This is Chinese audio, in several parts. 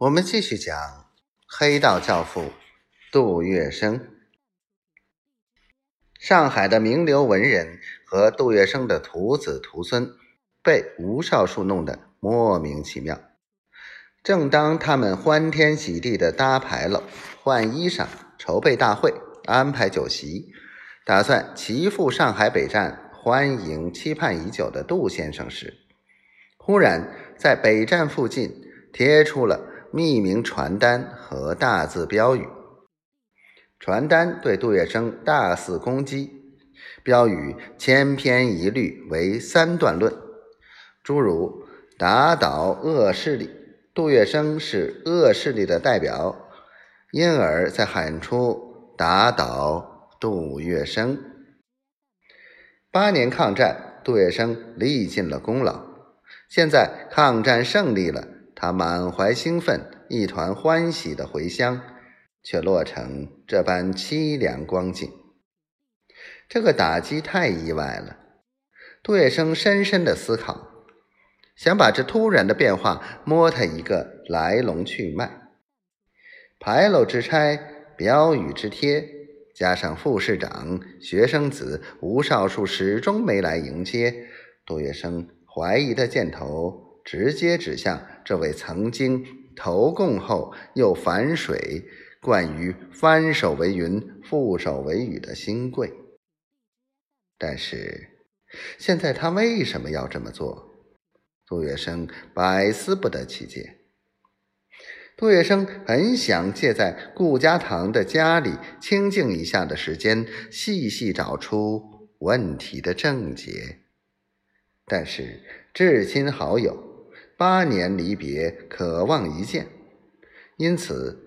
我们继续讲黑道教父杜月笙。上海的名流文人和杜月笙的徒子徒孙被吴少树弄得莫名其妙。正当他们欢天喜地的搭牌楼、换衣裳、筹备大会、安排酒席，打算齐赴上海北站欢迎期盼已久的杜先生时，忽然在北站附近贴出了。匿名传单和大字标语，传单对杜月笙大肆攻击，标语千篇一律为三段论，诸如打倒恶势力，杜月笙是恶势力的代表，因而在喊出打倒杜月笙。八年抗战，杜月笙立尽了功劳，现在抗战胜利了。他满怀兴奋，一团欢喜的回乡，却落成这般凄凉光景。这个打击太意外了。杜月笙深深的思考，想把这突然的变化摸他一个来龙去脉。牌楼之差，标语之贴，加上副市长、学生子吴少树始终没来迎接，杜月笙怀疑的箭头。直接指向这位曾经投共后又反水、惯于翻手为云、覆手为雨的新贵。但是，现在他为什么要这么做？杜月笙百思不得其解。杜月笙很想借在顾家堂的家里清静一下的时间，细细找出问题的症结。但是，至亲好友。八年离别，渴望一见，因此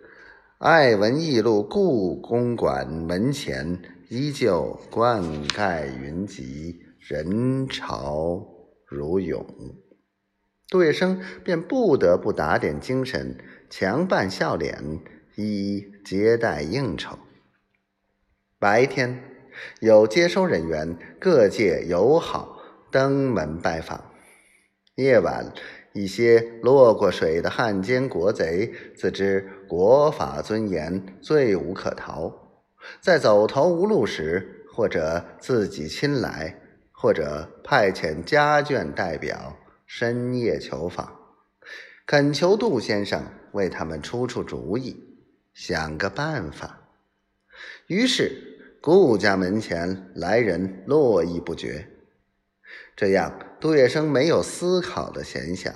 爱文艺路故宫馆门前依旧灌溉云集，人潮如涌。杜月笙便不得不打点精神，强扮笑脸，一接待应酬。白天有接收人员，各界友好登门拜访；夜晚。一些落过水的汉奸国贼，自知国法尊严，罪无可逃，在走投无路时，或者自己亲来，或者派遣家眷代表深夜求访，恳求杜先生为他们出出主意，想个办法。于是顾家门前来人络绎不绝。这样，杜月笙没有思考的闲暇，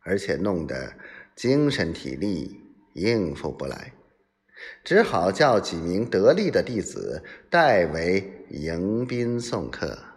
而且弄得精神体力应付不来，只好叫几名得力的弟子代为迎宾送客。